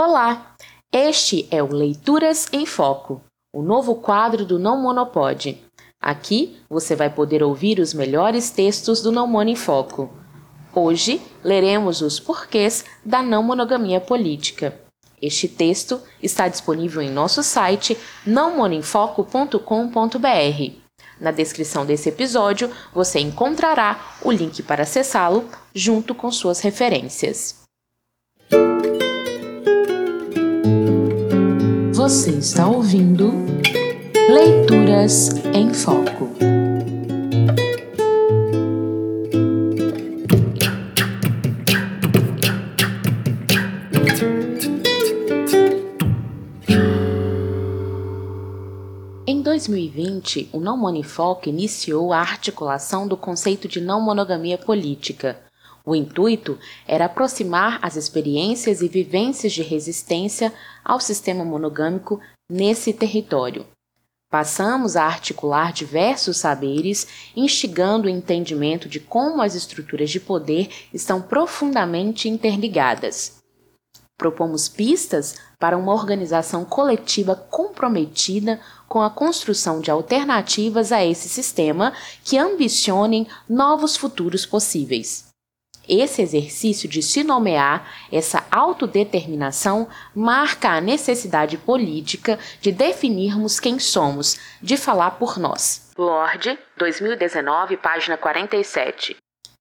Olá! Este é o Leituras em Foco, o novo quadro do Não Monopode. Aqui você vai poder ouvir os melhores textos do Não Mono em Foco. Hoje leremos os porquês da não monogamia política. Este texto está disponível em nosso site nãomonoemfoco.com.br. Na descrição desse episódio você encontrará o link para acessá-lo junto com suas referências. Você está ouvindo Leituras em Foco. Em 2020, o Não Monifoco iniciou a articulação do conceito de não monogamia política o intuito era aproximar as experiências e vivências de resistência ao sistema monogâmico nesse território. Passamos a articular diversos saberes, instigando o entendimento de como as estruturas de poder estão profundamente interligadas. Propomos pistas para uma organização coletiva comprometida com a construção de alternativas a esse sistema que ambicionem novos futuros possíveis. Esse exercício de se nomear, essa autodeterminação, marca a necessidade política de definirmos quem somos, de falar por nós. Lorde, 2019, página 47.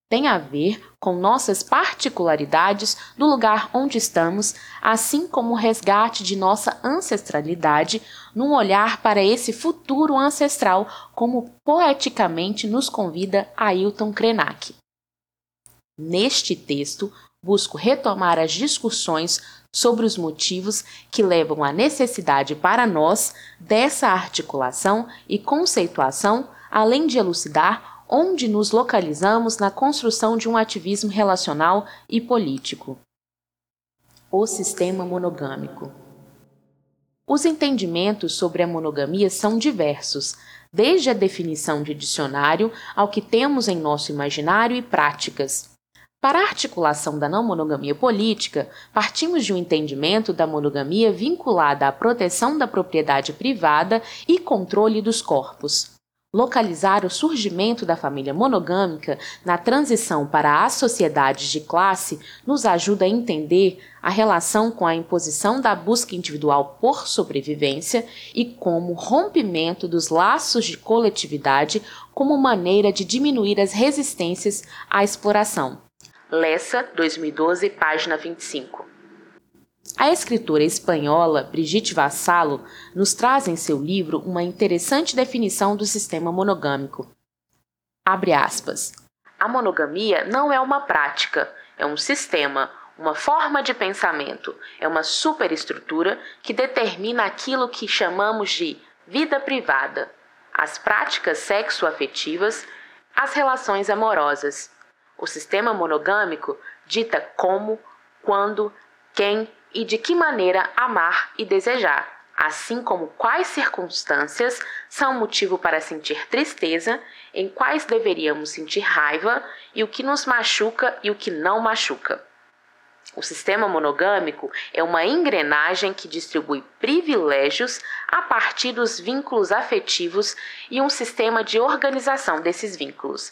Tem a ver com nossas particularidades do lugar onde estamos, assim como o resgate de nossa ancestralidade num olhar para esse futuro ancestral, como poeticamente nos convida Ailton Krenak. Neste texto, busco retomar as discussões sobre os motivos que levam à necessidade para nós dessa articulação e conceituação, além de elucidar onde nos localizamos na construção de um ativismo relacional e político. O sistema monogâmico. Os entendimentos sobre a monogamia são diversos, desde a definição de dicionário ao que temos em nosso imaginário e práticas. Para a articulação da não monogamia política, partimos de um entendimento da monogamia vinculada à proteção da propriedade privada e controle dos corpos. Localizar o surgimento da família monogâmica na transição para as sociedades de classe nos ajuda a entender a relação com a imposição da busca individual por sobrevivência e como rompimento dos laços de coletividade como maneira de diminuir as resistências à exploração. Lessa, 2012, página 25. A escritora espanhola Brigitte Vassalo nos traz em seu livro uma interessante definição do sistema monogâmico. Abre aspas. A monogamia não é uma prática, é um sistema, uma forma de pensamento, é uma superestrutura que determina aquilo que chamamos de vida privada, as práticas sexoafetivas, as relações amorosas o sistema monogâmico dita como, quando, quem e de que maneira amar e desejar, assim como quais circunstâncias são motivo para sentir tristeza, em quais deveríamos sentir raiva e o que nos machuca e o que não machuca. O sistema monogâmico é uma engrenagem que distribui privilégios a partir dos vínculos afetivos e um sistema de organização desses vínculos,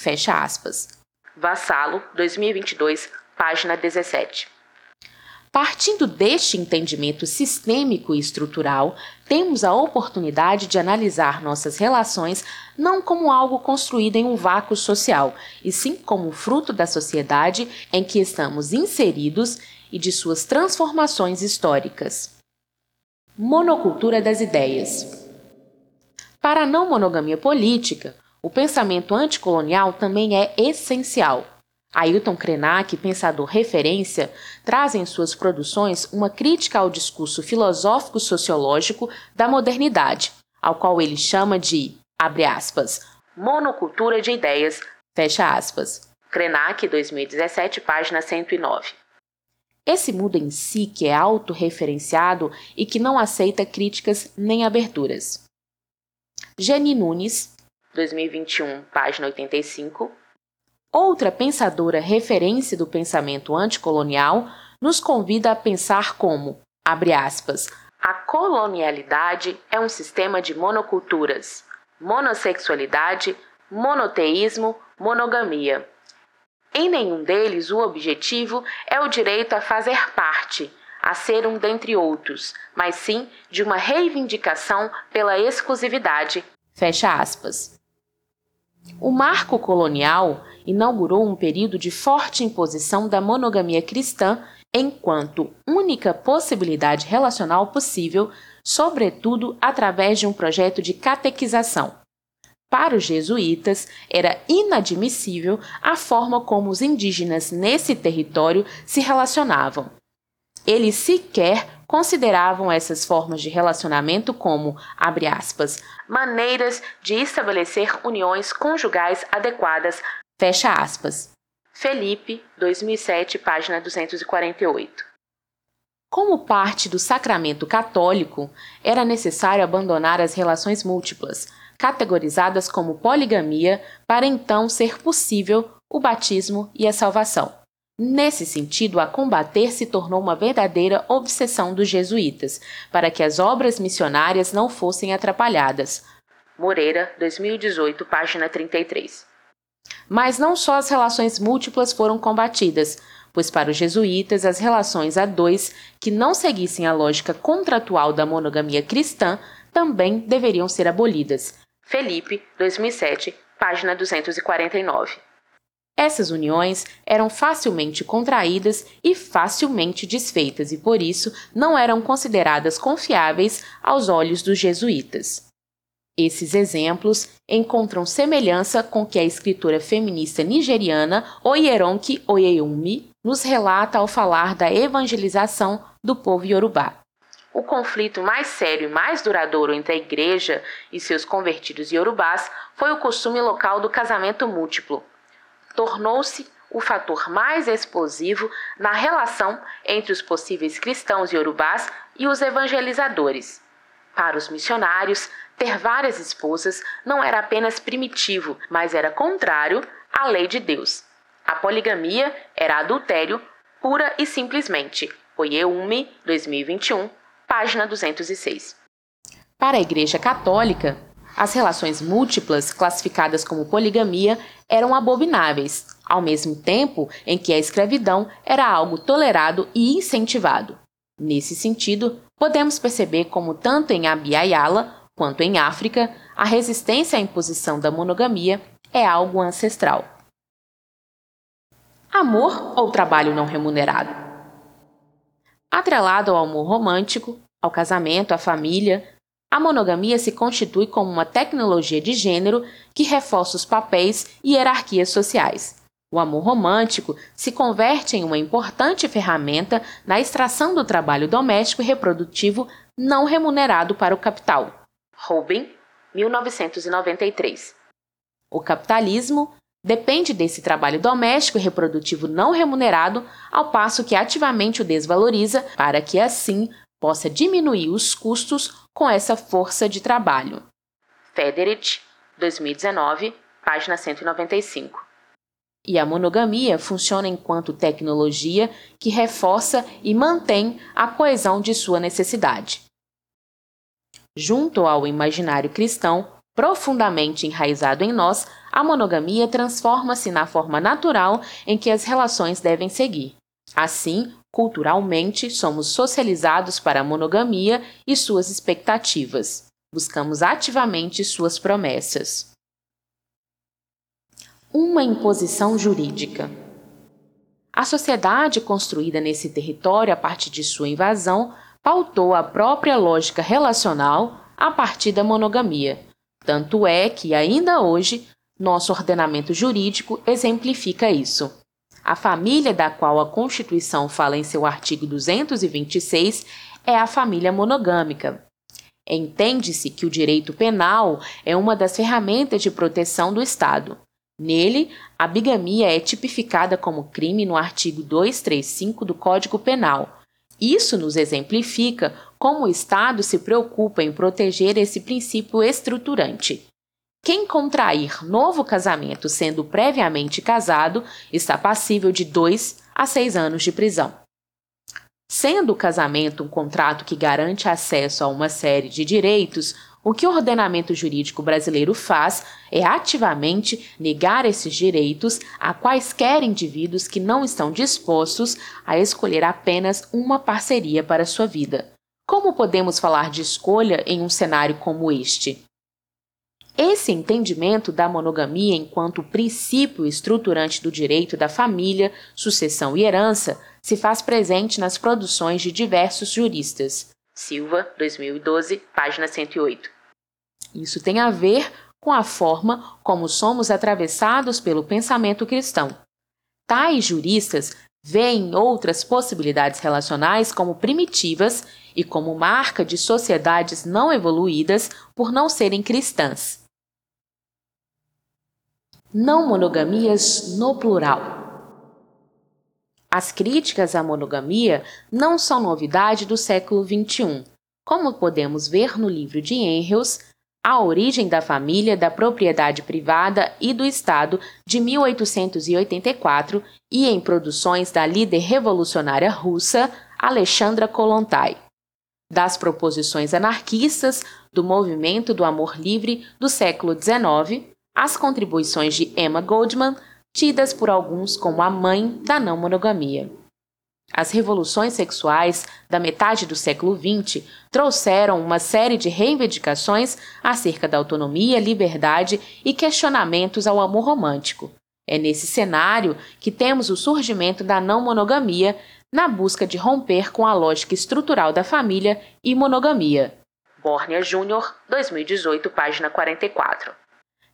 Fecha aspas. Vassalo, 2022, página 17. Partindo deste entendimento sistêmico e estrutural, temos a oportunidade de analisar nossas relações não como algo construído em um vácuo social, e sim como fruto da sociedade em que estamos inseridos e de suas transformações históricas. Monocultura das ideias. Para a não monogamia política, o pensamento anticolonial também é essencial. Ailton Krenak, pensador referência, traz em suas produções uma crítica ao discurso filosófico-sociológico da modernidade, ao qual ele chama de, abre aspas, monocultura de ideias, fecha aspas. Krenak, 2017, página 109. Esse mundo em si que é autorreferenciado e que não aceita críticas nem aberturas. Jenny Nunes, 2021, página 85. Outra pensadora referência do pensamento anticolonial, nos convida a pensar como, abre aspas, a colonialidade é um sistema de monoculturas, monossexualidade, monoteísmo, monogamia. Em nenhum deles o objetivo é o direito a fazer parte, a ser um dentre outros, mas sim de uma reivindicação pela exclusividade. Fecha aspas. O marco colonial inaugurou um período de forte imposição da monogamia cristã enquanto única possibilidade relacional possível, sobretudo através de um projeto de catequização. Para os jesuítas, era inadmissível a forma como os indígenas nesse território se relacionavam. Eles sequer consideravam essas formas de relacionamento como, abre aspas, maneiras de estabelecer uniões conjugais adequadas, fecha aspas. Felipe, 2007, página 248. Como parte do sacramento católico, era necessário abandonar as relações múltiplas, categorizadas como poligamia, para então ser possível o batismo e a salvação. Nesse sentido, a combater se tornou uma verdadeira obsessão dos jesuítas, para que as obras missionárias não fossem atrapalhadas. Moreira, 2018, página 33. Mas não só as relações múltiplas foram combatidas, pois para os jesuítas as relações a dois que não seguissem a lógica contratual da monogamia cristã também deveriam ser abolidas. Felipe, 2007, página 249. Essas uniões eram facilmente contraídas e facilmente desfeitas e por isso não eram consideradas confiáveis aos olhos dos jesuítas. Esses exemplos encontram semelhança com o que a escritora feminista nigeriana Oyeronke Oyeyumi nos relata ao falar da evangelização do povo iorubá. O conflito mais sério e mais duradouro entre a igreja e seus convertidos iorubás foi o costume local do casamento múltiplo. Tornou-se o fator mais explosivo na relação entre os possíveis cristãos iorubás e os evangelizadores. Para os missionários, ter várias esposas não era apenas primitivo, mas era contrário à lei de Deus. A poligamia era adultério pura e simplesmente. Oieume, 2021, página 206. Para a Igreja Católica, as relações múltiplas, classificadas como poligamia, eram abomináveis, ao mesmo tempo em que a escravidão era algo tolerado e incentivado. Nesse sentido, podemos perceber como tanto em Abiyala quanto em África, a resistência à imposição da monogamia é algo ancestral. Amor ou trabalho não remunerado? Atrelado ao amor romântico, ao casamento, à família, a monogamia se constitui como uma tecnologia de gênero que reforça os papéis e hierarquias sociais. O amor romântico se converte em uma importante ferramenta na extração do trabalho doméstico e reprodutivo não remunerado para o capital. Rubin, 1993. O capitalismo depende desse trabalho doméstico e reprodutivo não remunerado, ao passo que ativamente o desvaloriza para que assim possa diminuir os custos com essa força de trabalho. Federich, 2019, página 195. E a monogamia funciona enquanto tecnologia que reforça e mantém a coesão de sua necessidade. Junto ao imaginário cristão, profundamente enraizado em nós, a monogamia transforma-se na forma natural em que as relações devem seguir. Assim, culturalmente, somos socializados para a monogamia e suas expectativas. Buscamos ativamente suas promessas. Uma imposição jurídica. A sociedade construída nesse território a partir de sua invasão pautou a própria lógica relacional a partir da monogamia tanto é que, ainda hoje, nosso ordenamento jurídico exemplifica isso. A família da qual a Constituição fala em seu artigo 226 é a família monogâmica. Entende-se que o direito penal é uma das ferramentas de proteção do Estado. Nele, a bigamia é tipificada como crime no artigo 235 do Código Penal. Isso nos exemplifica como o Estado se preocupa em proteger esse princípio estruturante. Quem contrair novo casamento sendo previamente casado está passível de 2 a 6 anos de prisão. Sendo o casamento um contrato que garante acesso a uma série de direitos, o que o ordenamento jurídico brasileiro faz é ativamente negar esses direitos a quaisquer indivíduos que não estão dispostos a escolher apenas uma parceria para sua vida. Como podemos falar de escolha em um cenário como este? Esse entendimento da monogamia enquanto princípio estruturante do direito da família, sucessão e herança se faz presente nas produções de diversos juristas. Silva, 2012, página 108. Isso tem a ver com a forma como somos atravessados pelo pensamento cristão. Tais juristas veem outras possibilidades relacionais como primitivas e como marca de sociedades não evoluídas por não serem cristãs. Não monogamias no plural. As críticas à monogamia não são novidade do século XXI. Como podemos ver no livro de Engels, A Origem da Família, da Propriedade Privada e do Estado, de 1884, e em produções da líder revolucionária russa Alexandra Kolontai. Das proposições anarquistas do movimento do amor livre do século XIX, as contribuições de Emma Goldman, tidas por alguns como a mãe da não monogamia. As revoluções sexuais da metade do século XX trouxeram uma série de reivindicações acerca da autonomia, liberdade e questionamentos ao amor romântico. É nesse cenário que temos o surgimento da não monogamia na busca de romper com a lógica estrutural da família e monogamia. Bórnia Júnior, 2018, página 44.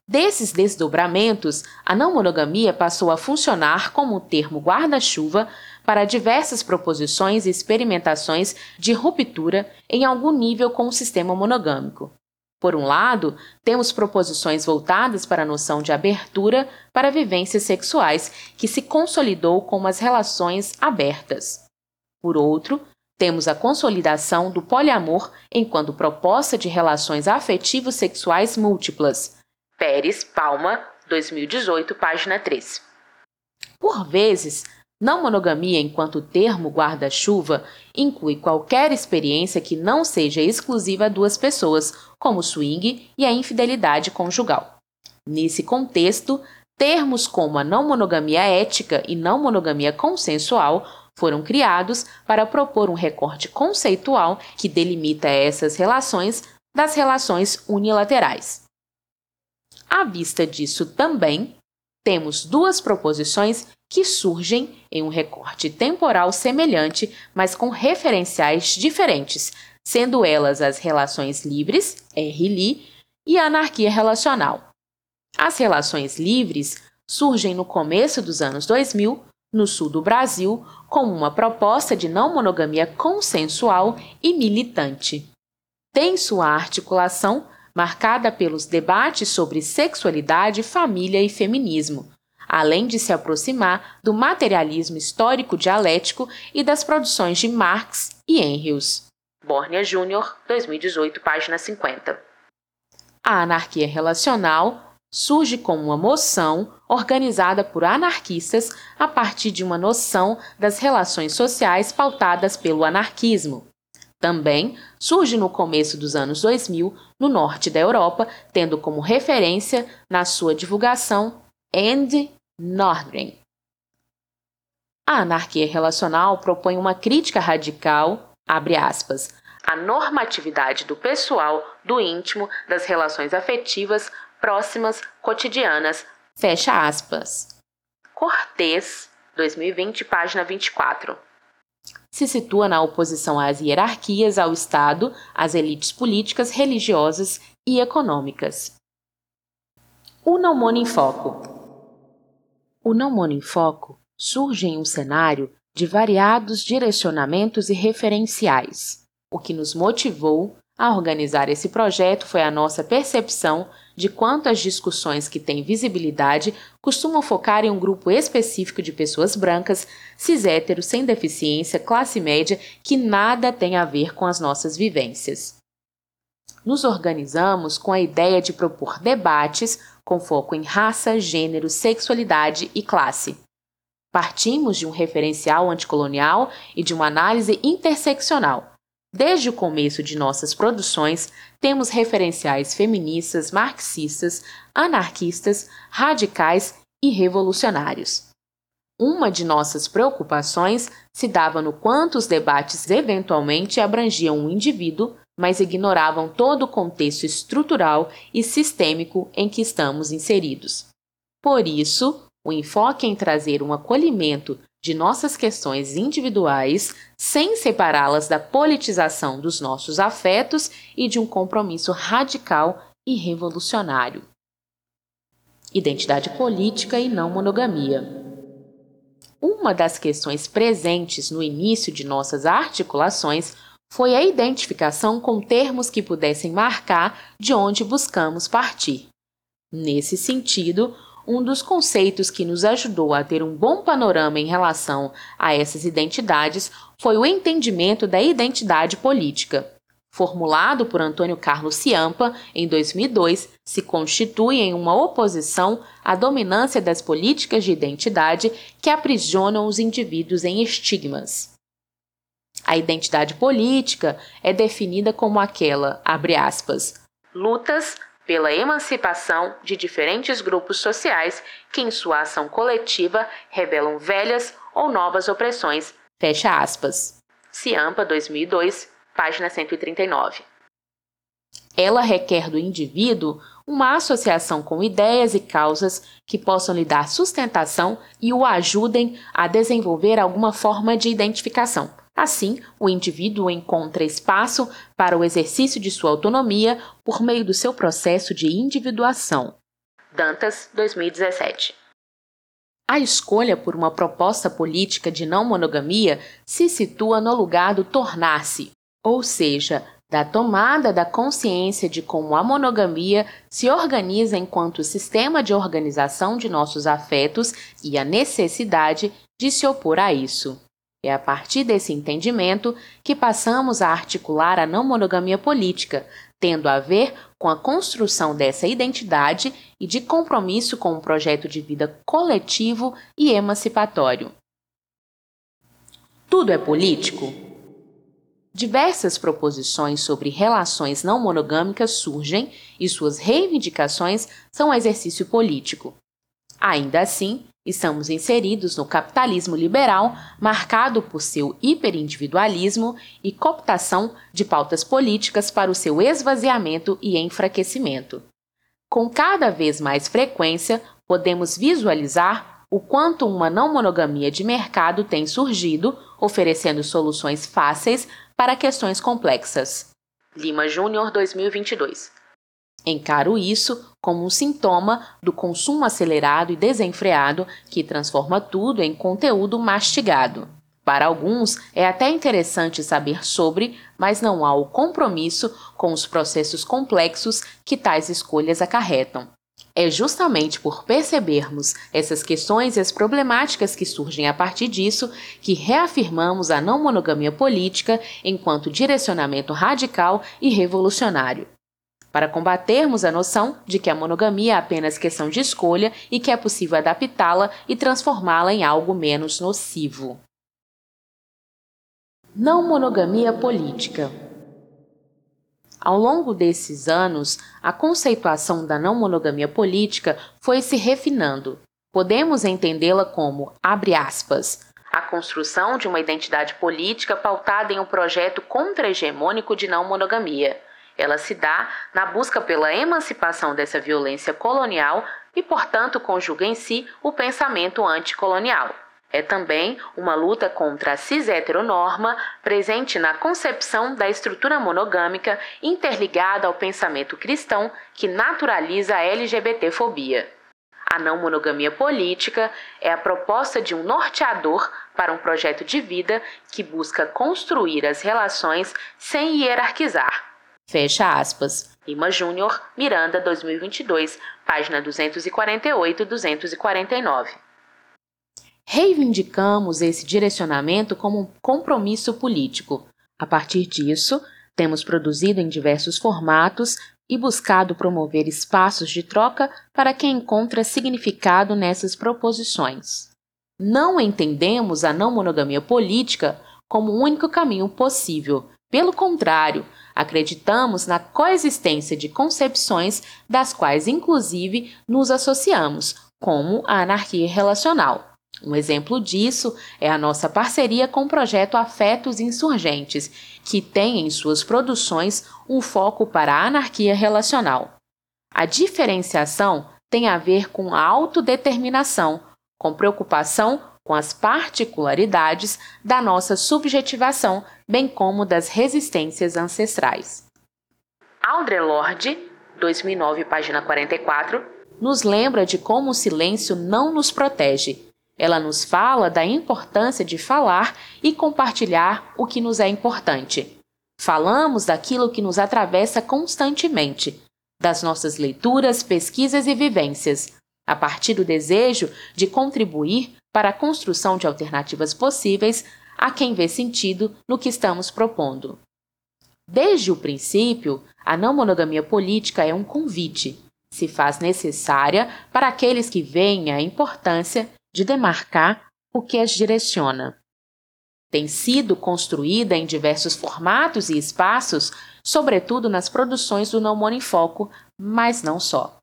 Desses desdobramentos, a não monogamia passou a funcionar como um termo guarda-chuva para diversas proposições e experimentações de ruptura em algum nível com o sistema monogâmico. Por um lado, temos proposições voltadas para a noção de abertura para vivências sexuais, que se consolidou como as relações abertas. Por outro, temos a consolidação do poliamor enquanto proposta de relações afetivos sexuais múltiplas, Pérez Palma, 2018, página 3. Por vezes, não monogamia enquanto termo guarda-chuva inclui qualquer experiência que não seja exclusiva a duas pessoas, como o swing e a infidelidade conjugal. Nesse contexto, termos como a não monogamia ética e não monogamia consensual foram criados para propor um recorte conceitual que delimita essas relações das relações unilaterais. À vista disso também, temos duas proposições que surgem em um recorte temporal semelhante, mas com referenciais diferentes, sendo elas as relações livres, R. e a anarquia relacional. As relações livres surgem no começo dos anos 2000, no sul do Brasil, como uma proposta de não monogamia consensual e militante. Tem sua articulação marcada pelos debates sobre sexualidade, família e feminismo, além de se aproximar do materialismo histórico dialético e das produções de Marx e Engels. Bórnia Júnior, 2018, página 50. A anarquia relacional surge como uma moção organizada por anarquistas a partir de uma noção das relações sociais pautadas pelo anarquismo. Também surge no começo dos anos 2000 no norte da Europa, tendo como referência na sua divulgação Andy Nordgren. A anarquia relacional propõe uma crítica radical, abre aspas, à normatividade do pessoal, do íntimo, das relações afetivas, próximas, cotidianas, fecha aspas. Cortês, 2020, página 24 se situa na oposição às hierarquias, ao Estado, às elites políticas, religiosas e econômicas. O não mono em foco. O não mono em foco surge em um cenário de variados direcionamentos e referenciais. O que nos motivou a organizar esse projeto foi a nossa percepção de quanto as discussões que têm visibilidade costumam focar em um grupo específico de pessoas brancas, cis sem deficiência, classe média, que nada tem a ver com as nossas vivências. Nos organizamos com a ideia de propor debates com foco em raça, gênero, sexualidade e classe. Partimos de um referencial anticolonial e de uma análise interseccional. Desde o começo de nossas produções, temos referenciais feministas, marxistas, anarquistas, radicais e revolucionários. Uma de nossas preocupações se dava no quanto os debates eventualmente abrangiam um indivíduo, mas ignoravam todo o contexto estrutural e sistêmico em que estamos inseridos. Por isso, o enfoque em trazer um acolhimento de nossas questões individuais, sem separá-las da politização dos nossos afetos e de um compromisso radical e revolucionário. Identidade política e não monogamia. Uma das questões presentes no início de nossas articulações foi a identificação com termos que pudessem marcar de onde buscamos partir. Nesse sentido, um dos conceitos que nos ajudou a ter um bom panorama em relação a essas identidades foi o entendimento da identidade política formulado por Antônio Carlos Ciampa em 2002, se constitui em uma oposição à dominância das políticas de identidade que aprisionam os indivíduos em estigmas. A identidade política é definida como aquela, abre aspas, lutas pela emancipação de diferentes grupos sociais que, em sua ação coletiva, revelam velhas ou novas opressões. Fecha aspas. Ciampa, 2002, página 139. Ela requer do indivíduo uma associação com ideias e causas que possam lhe dar sustentação e o ajudem a desenvolver alguma forma de identificação. Assim, o indivíduo encontra espaço para o exercício de sua autonomia por meio do seu processo de individuação. Dantas, 2017. A escolha por uma proposta política de não monogamia se situa no lugar do tornar-se, ou seja, da tomada da consciência de como a monogamia se organiza enquanto sistema de organização de nossos afetos e a necessidade de se opor a isso. É a partir desse entendimento que passamos a articular a não monogamia política, tendo a ver com a construção dessa identidade e de compromisso com um projeto de vida coletivo e emancipatório. Tudo é político? Diversas proposições sobre relações não monogâmicas surgem e suas reivindicações são exercício político. Ainda assim, estamos inseridos no capitalismo liberal, marcado por seu hiperindividualismo e cooptação de pautas políticas para o seu esvaziamento e enfraquecimento. Com cada vez mais frequência, podemos visualizar o quanto uma não monogamia de mercado tem surgido, oferecendo soluções fáceis para questões complexas. Lima Júnior 2022. Encaro isso como um sintoma do consumo acelerado e desenfreado que transforma tudo em conteúdo mastigado. Para alguns, é até interessante saber sobre, mas não há o compromisso com os processos complexos que tais escolhas acarretam. É justamente por percebermos essas questões e as problemáticas que surgem a partir disso que reafirmamos a não monogamia política enquanto direcionamento radical e revolucionário. Para combatermos a noção de que a monogamia é apenas questão de escolha e que é possível adaptá-la e transformá-la em algo menos nocivo. Não monogamia política. Ao longo desses anos, a conceituação da não monogamia política foi se refinando. Podemos entendê-la como, abre aspas, a construção de uma identidade política pautada em um projeto contra-hegemônico de não monogamia. Ela se dá na busca pela emancipação dessa violência colonial e, portanto, conjuga em si o pensamento anticolonial. É também uma luta contra a cis-heteronorma presente na concepção da estrutura monogâmica interligada ao pensamento cristão que naturaliza a LGBTfobia. A não monogamia política é a proposta de um norteador para um projeto de vida que busca construir as relações sem hierarquizar. Fecha aspas. Lima Júnior, Miranda, 2022, página 248 e 249. Reivindicamos esse direcionamento como um compromisso político. A partir disso, temos produzido em diversos formatos e buscado promover espaços de troca para quem encontra significado nessas proposições. Não entendemos a não monogamia política como o único caminho possível. Pelo contrário, acreditamos na coexistência de concepções das quais, inclusive, nos associamos, como a anarquia relacional. Um exemplo disso é a nossa parceria com o projeto Afetos Insurgentes, que tem em suas produções um foco para a anarquia relacional. A diferenciação tem a ver com a autodeterminação, com preocupação com as particularidades da nossa subjetivação, bem como das resistências ancestrais. Audre Lorde, 2009, página 44, nos lembra de como o silêncio não nos protege, ela nos fala da importância de falar e compartilhar o que nos é importante. Falamos daquilo que nos atravessa constantemente, das nossas leituras, pesquisas e vivências, a partir do desejo de contribuir para a construção de alternativas possíveis a quem vê sentido no que estamos propondo. Desde o princípio, a não monogamia política é um convite, se faz necessária para aqueles que veem a importância de demarcar o que as direciona. Tem sido construída em diversos formatos e espaços, sobretudo nas produções do Não Mono em Foco, mas não só.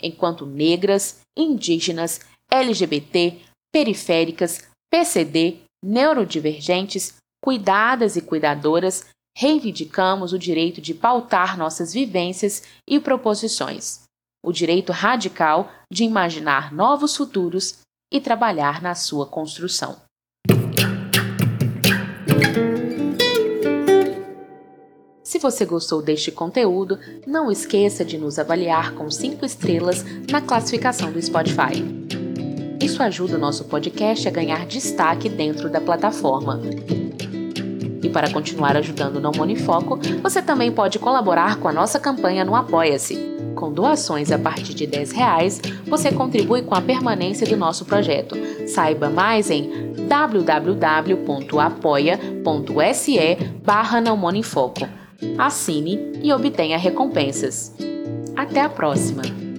Enquanto negras, indígenas, LGBT, periféricas, PCD, neurodivergentes, cuidadas e cuidadoras, reivindicamos o direito de pautar nossas vivências e proposições, o direito radical de imaginar novos futuros e trabalhar na sua construção. Se você gostou deste conteúdo, não esqueça de nos avaliar com 5 estrelas na classificação do Spotify. Isso ajuda o nosso podcast a ganhar destaque dentro da plataforma. E para continuar ajudando o Não Monifoco, você também pode colaborar com a nossa campanha no Apoia-se com doações a partir de R$ reais, você contribui com a permanência do nosso projeto. Saiba mais em www.apoia.se barra Assine e obtenha recompensas. Até a próxima!